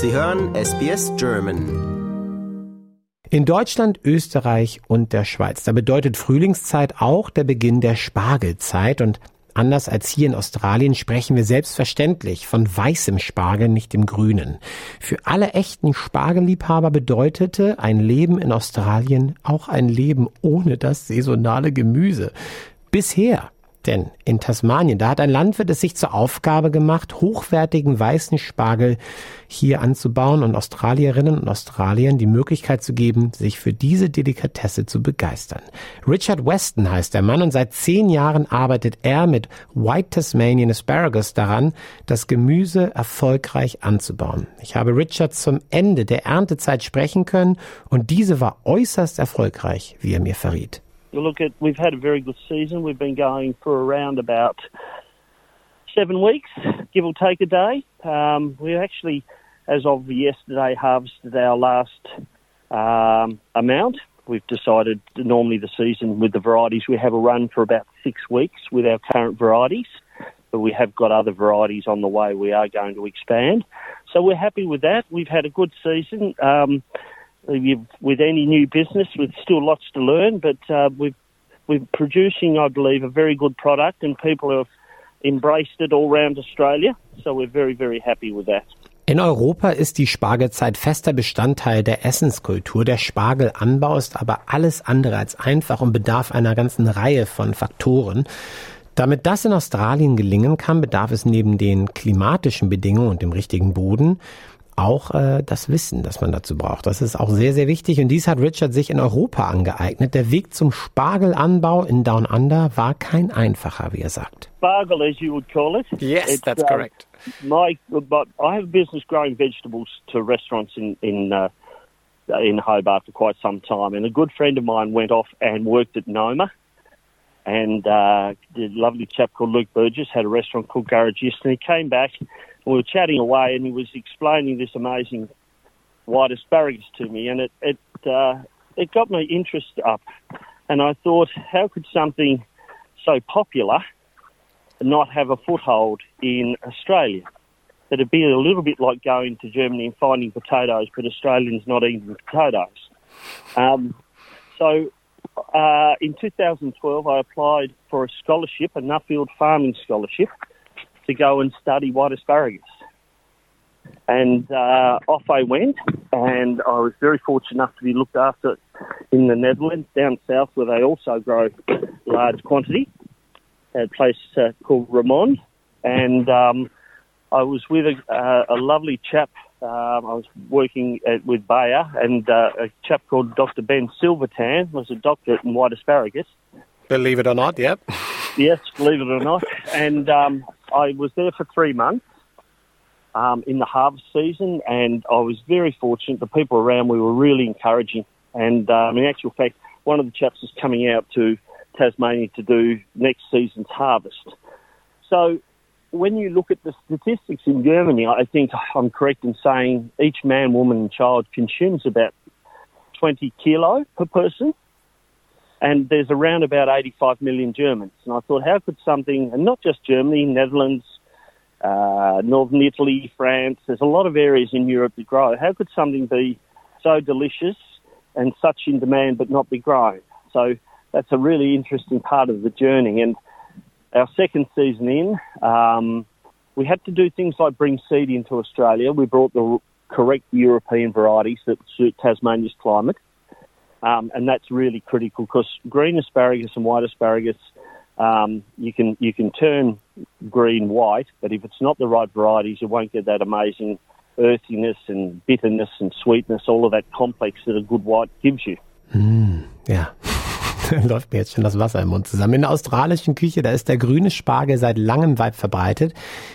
Sie hören SBS German. In Deutschland, Österreich und der Schweiz. Da bedeutet Frühlingszeit auch der Beginn der Spargelzeit und Anders als hier in Australien sprechen wir selbstverständlich von weißem Spargel, nicht dem grünen. Für alle echten Spargelliebhaber bedeutete ein Leben in Australien auch ein Leben ohne das saisonale Gemüse. Bisher denn in Tasmanien, da hat ein Landwirt es sich zur Aufgabe gemacht, hochwertigen weißen Spargel hier anzubauen und Australierinnen und Australiern die Möglichkeit zu geben, sich für diese Delikatesse zu begeistern. Richard Weston heißt der Mann und seit zehn Jahren arbeitet er mit White Tasmanian Asparagus daran, das Gemüse erfolgreich anzubauen. Ich habe Richard zum Ende der Erntezeit sprechen können und diese war äußerst erfolgreich, wie er mir verriet. You look at, we've had a very good season. We've been going for around about seven weeks, give or take a day. Um, we actually, as of yesterday, harvested our last um, amount. We've decided normally the season with the varieties we have a run for about six weeks with our current varieties, but we have got other varieties on the way. We are going to expand, so we're happy with that. We've had a good season. Um, with any new business, with still lots to learn, but uh, we've, we're producing, I believe, a very good product, and people have embraced it all around Australia. So we're very, very happy with that. In Europa ist die Spargelzeit fester Bestandteil der Essenskultur. Der Spargelanbau ist aber alles andere als einfach und bedarf einer ganzen Reihe von Faktoren. Damit das in Australien gelingen kann, bedarf es neben den klimatischen Bedingungen und dem richtigen Boden auch äh, das Wissen, das man dazu braucht. Das ist auch sehr, sehr wichtig. Und dies hat Richard sich in Europa angeeignet. Der Weg zum Spargelanbau in Down Under war kein einfacher, wie er sagt. Spargel, as you would call it. Yes, It's, that's uh, correct. My, but I have a business growing vegetables to restaurants in in uh, in Hobart for quite some time, and a good friend of mine went off and worked at Noma. And uh, the lovely chap called Luke Burgess had a restaurant called Garagist, and he came back we were chatting away, and he was explaining this amazing white asparagus to me, and it it uh, it got my interest up, and I thought, how could something so popular not have a foothold in Australia? That'd be a little bit like going to Germany and finding potatoes, but Australians not eating potatoes. Um, so uh, in 2012, I applied for a scholarship, a Nuffield farming scholarship, to go and study white asparagus. And uh, off I went, and I was very fortunate enough to be looked after in the Netherlands, down south, where they also grow large quantity, at a place uh, called Ramon. And um, I was with a, uh, a lovely chap. Um, I was working at, with Bayer, and uh, a chap called Dr. Ben Silvertan was a doctorate in white asparagus. Believe it or not, yep. yes, believe it or not. And um, I was there for three months um, in the harvest season, and I was very fortunate. The people around me were really encouraging, and um, in actual fact, one of the chaps is coming out to Tasmania to do next season's harvest. So, when you look at the statistics in Germany, I think I'm correct in saying each man, woman, and child consumes about 20 kilo per person and there's around about 85 million Germans. And I thought, how could something, and not just Germany, Netherlands, uh, Northern Italy, France, there's a lot of areas in Europe that grow. How could something be so delicious and such in demand but not be grown? So that's a really interesting part of the journey. And our second season in, um, we had to do things like bring seed into Australia. We brought the correct European varieties that suit Tasmania's climate. Um, and that's really critical because green asparagus and white asparagus, um, you can you can turn green white, but if it's not the right varieties, you won't get that amazing earthiness and bitterness and sweetness, all of that complex that a good white gives you. Mm, yeah. läuft mir jetzt schon das Wasser im Mund zusammen. In der australischen Küche, da ist der grüne Spargel seit langem weit verbreitet.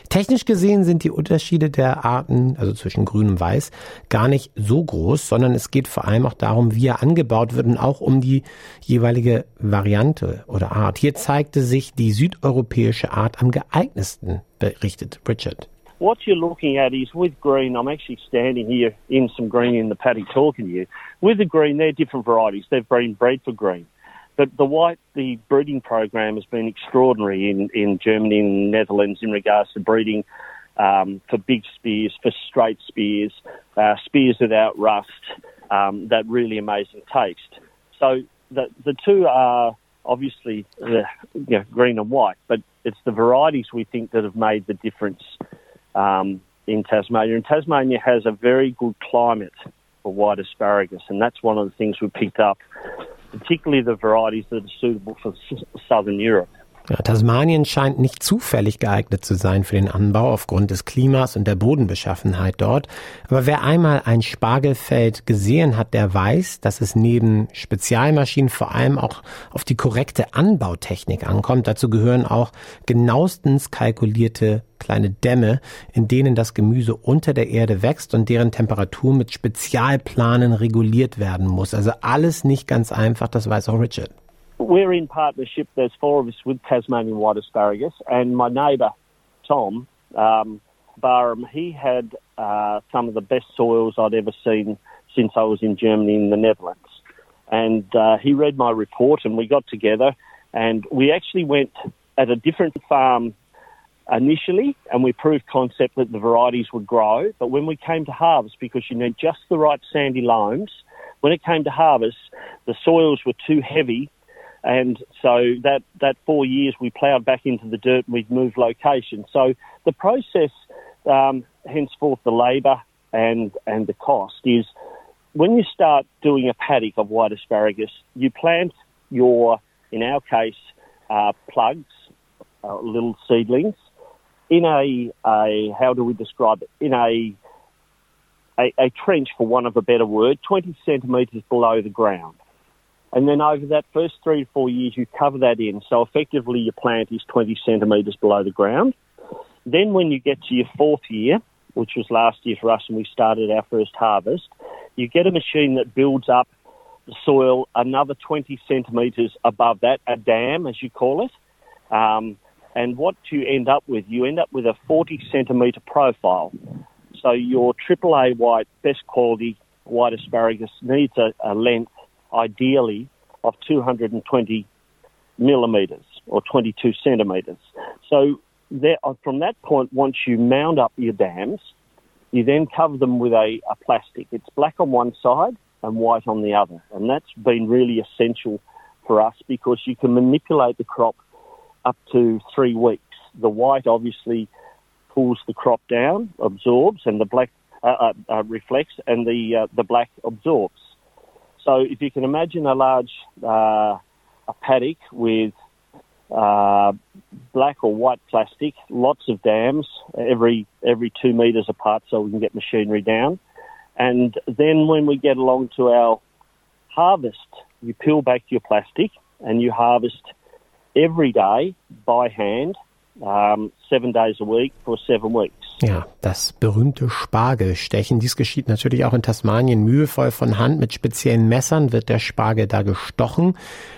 Technisch gesehen sind die Unterschiede der Arten, also zwischen grün und weiß, gar nicht so groß, sondern es geht vor allem auch darum, wie er angebaut wird und auch um die jeweilige Variante oder Art. Hier zeigte sich die südeuropäische Art am geeignetsten, berichtet Richard. what you're looking at is with green, I'm actually standing here in some green in the paddock talking to you. With the green, they're different varieties. They've been bred for green. But the white, the breeding program has been extraordinary in, in Germany and Netherlands in regards to breeding um, for big spears, for straight spears, uh, spears without rust, um, that really amazing taste. So the the two are obviously the you know, green and white, but it's the varieties we think that have made the difference um, in Tasmania. And Tasmania has a very good climate for white asparagus, and that's one of the things we picked up, particularly the varieties that are suitable for southern Europe. Ja, Tasmanien scheint nicht zufällig geeignet zu sein für den Anbau aufgrund des Klimas und der Bodenbeschaffenheit dort. Aber wer einmal ein Spargelfeld gesehen hat, der weiß, dass es neben Spezialmaschinen vor allem auch auf die korrekte Anbautechnik ankommt. Dazu gehören auch genauestens kalkulierte kleine Dämme, in denen das Gemüse unter der Erde wächst und deren Temperatur mit Spezialplanen reguliert werden muss. Also alles nicht ganz einfach, das weiß auch Richard. We're in partnership. There's four of us with Tasmanian white asparagus, and my neighbour Tom um, Barham, he had uh, some of the best soils I'd ever seen since I was in Germany in the Netherlands. And uh, he read my report, and we got together, and we actually went at a different farm initially, and we proved concept that the varieties would grow. But when we came to harvest, because you need just the right sandy loams, when it came to harvest, the soils were too heavy and so that, that four years we ploughed back into the dirt and we've moved location. So the process, um, henceforth the labour and, and the cost is when you start doing a paddock of white asparagus, you plant your, in our case, uh, plugs, uh, little seedlings, in a, a, how do we describe it, in a, a, a trench, for want of a better word, 20 centimetres below the ground. And then over that first three to four years, you cover that in. So effectively, your plant is 20 centimetres below the ground. Then when you get to your fourth year, which was last year for us and we started our first harvest, you get a machine that builds up the soil another 20 centimetres above that, a dam as you call it. Um, and what you end up with, you end up with a 40 centimetre profile. So your AAA white, best quality white asparagus needs a, a length ideally of 220 millimetres or 22 centimetres. So there, uh, from that point, once you mount up your dams, you then cover them with a, a plastic. It's black on one side and white on the other. And that's been really essential for us because you can manipulate the crop up to three weeks. The white obviously pulls the crop down, absorbs, and the black uh, uh, uh reflects, and the uh, the black absorbs. So if you can imagine a large uh, a paddock with uh, black or white plastic, lots of dams every every two metres apart, so we can get machinery down. And then when we get along to our harvest, you peel back your plastic and you harvest every day by hand, um, seven days a week for seven weeks. Ja, das berühmte Spargelstechen. Dies geschieht natürlich auch in Tasmanien mühevoll von Hand. Mit speziellen Messern wird der Spargel da gestochen.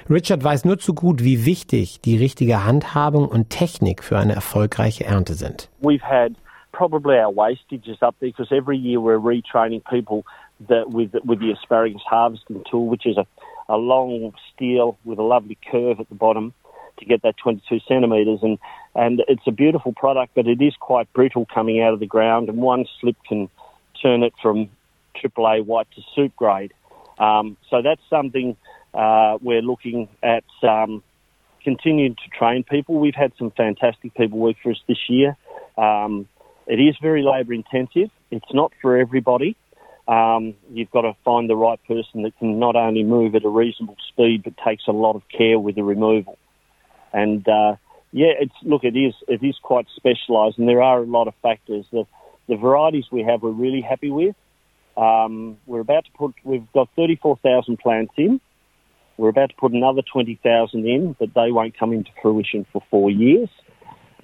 Richard weiß nur zu gut, wie wichtig die richtige Handhabung und Technik für eine erfolgreiche Ernte sind. We've had probably our wastages up there because every year we're retraining people that with with the asparagus harvesting tool, which is a, a long steel with a lovely curve at the bottom. To get that 22 centimetres. And, and it's a beautiful product, but it is quite brittle coming out of the ground, and one slip can turn it from AAA white to soup grade. Um, so that's something uh, we're looking at um, continuing to train people. We've had some fantastic people work for us this year. Um, it is very labour intensive. It's not for everybody. Um, you've got to find the right person that can not only move at a reasonable speed but takes a lot of care with the removal. And uh, yeah, it's look, it is it is quite specialised, and there are a lot of factors. The the varieties we have, we're really happy with. Um, we're about to put, we've got 34,000 plants in. We're about to put another 20,000 in, but they won't come into fruition for four years.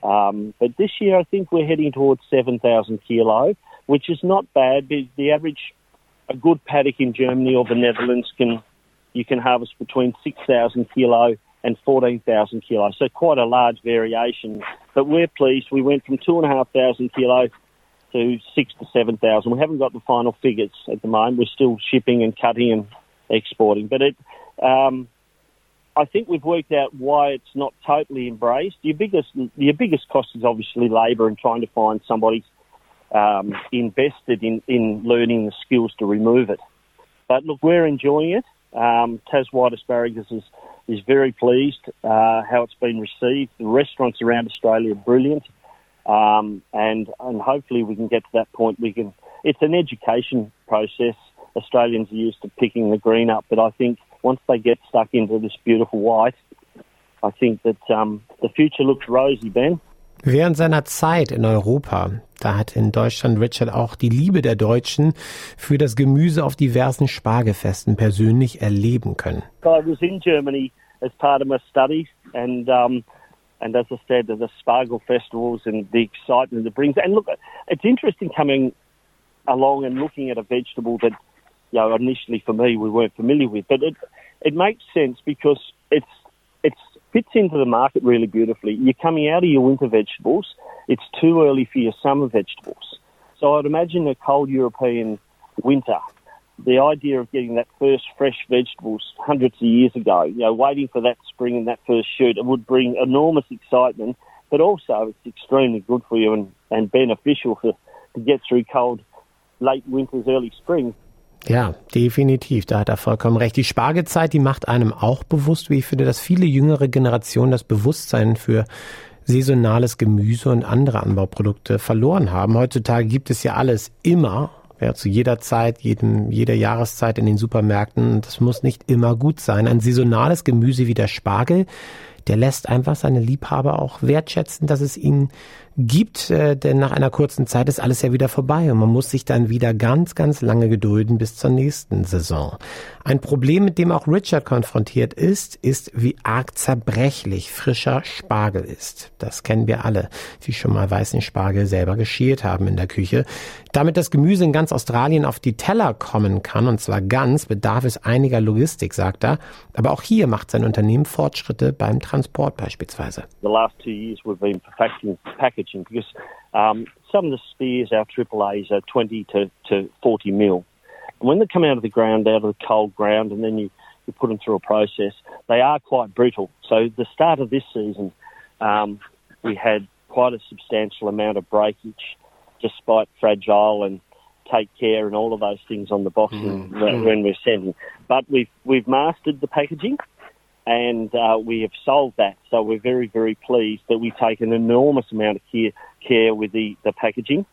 Um, but this year, I think we're heading towards 7,000 kilo, which is not bad. The average, a good paddock in Germany or the Netherlands can, you can harvest between 6,000 kilo and 14,000 kilos. So quite a large variation. But we're pleased. We went from 2,500 kilos to six to 7,000. We haven't got the final figures at the moment. We're still shipping and cutting and exporting. But it, um, I think we've worked out why it's not totally embraced. Your biggest, your biggest cost is obviously labour and trying to find somebody um, invested in, in learning the skills to remove it. But look, we're enjoying it. Um, Tas White Asparagus is, is very pleased uh, how it's been received. The restaurants around Australia are brilliant. Um, and, and hopefully we can get to that point. We can, it's an education process. Australians are used to picking the green up, but I think once they get stuck into this beautiful white, I think that um, the future looks rosy, Ben. Während seiner Zeit in Europa, da hat in Deutschland Richard auch die Liebe der Deutschen für das Gemüse auf diversen Spargelfesten persönlich erleben können. I was in Germany as part of my studies and um, and as I said, the Spargel festivals and the excitement it brings. And look, it's interesting coming along and looking at a vegetable that you know, initially for me we weren't familiar with. But it it makes sense because it's it fits into the market really beautifully. You're coming out of your winter vegetables. It's too early for your summer vegetables. So I'd imagine a cold European winter, the idea of getting that first fresh vegetables hundreds of years ago, you know, waiting for that spring and that first shoot, it would bring enormous excitement, but also it's extremely good for you and, and beneficial for, to get through cold late winters, early springs. Ja, definitiv. Da hat er vollkommen recht. Die Spargelzeit, die macht einem auch bewusst, wie ich finde, dass viele jüngere Generationen das Bewusstsein für saisonales Gemüse und andere Anbauprodukte verloren haben. Heutzutage gibt es ja alles immer, ja, zu jeder Zeit, jedem, jeder Jahreszeit in den Supermärkten. Das muss nicht immer gut sein. Ein saisonales Gemüse wie der Spargel, der lässt einfach seine Liebhaber auch wertschätzen, dass es ihnen gibt, äh, denn nach einer kurzen Zeit ist alles ja wieder vorbei und man muss sich dann wieder ganz, ganz lange gedulden bis zur nächsten Saison. Ein Problem, mit dem auch Richard konfrontiert ist, ist, wie arg zerbrechlich frischer Spargel ist. Das kennen wir alle, die schon mal weißen Spargel selber geschält haben in der Küche. Damit das Gemüse in ganz Australien auf die Teller kommen kann, und zwar ganz, bedarf es einiger Logistik, sagt er. Aber auch hier macht sein Unternehmen Fortschritte beim Transport beispielsweise. The last two years we've been because um, some of the spears, our AAAs, are 20 to, to 40 mil. And when they come out of the ground, out of the cold ground, and then you, you put them through a process, they are quite brutal. So the start of this season, um, we had quite a substantial amount of breakage, despite fragile and take care and all of those things on the boxing mm. when we're sending. But we've we've mastered the packaging and uh, we have solved that. So we're very, very pleased that we take an enormous amount of care, care with the, the packaging.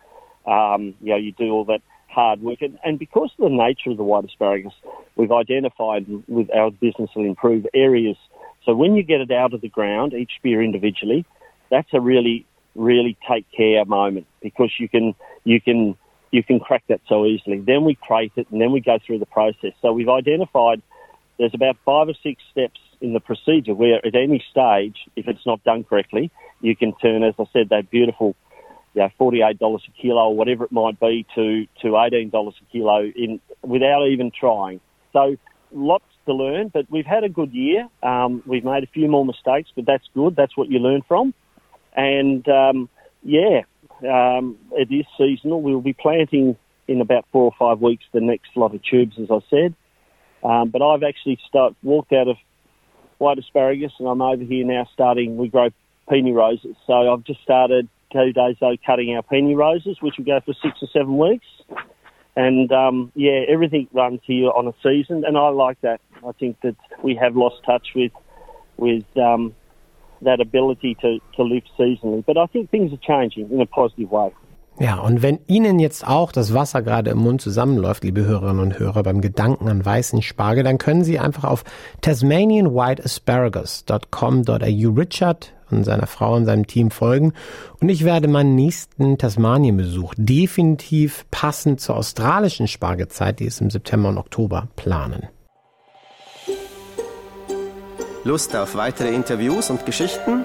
Um, you know, you do all that hard work. And, and because of the nature of the white asparagus, we've identified with our business will improve areas. So when you get it out of the ground, each spear individually, that's a really, really take care moment because you can, you can, you can crack that so easily. Then we crate it and then we go through the process. So we've identified there's about five or six steps in the procedure where at any stage, if it's not done correctly, you can turn, as I said, that beautiful you know, $48 a kilo or whatever it might be to, to $18 a kilo in, without even trying. So lots to learn, but we've had a good year. Um, we've made a few more mistakes, but that's good. That's what you learn from. And um, yeah, um, it is seasonal. We'll be planting in about four or five weeks the next lot of tubes, as I said. Um, but I've actually start, walked out of white asparagus, and I'm over here now starting. We grow peony roses, so I've just started two days ago cutting our peony roses, which will go for six or seven weeks. And um, yeah, everything runs here on a season, and I like that. I think that we have lost touch with with um, that ability to, to live seasonally. But I think things are changing in a positive way. Ja, und wenn Ihnen jetzt auch das Wasser gerade im Mund zusammenläuft, liebe Hörerinnen und Hörer, beim Gedanken an weißen Spargel, dann können Sie einfach auf tasmanianwhiteasparagus.com.au Richard und seiner Frau und seinem Team folgen. Und ich werde meinen nächsten Tasmanienbesuch definitiv passend zur australischen Spargelzeit, die ist im September und Oktober, planen. Lust auf weitere Interviews und Geschichten?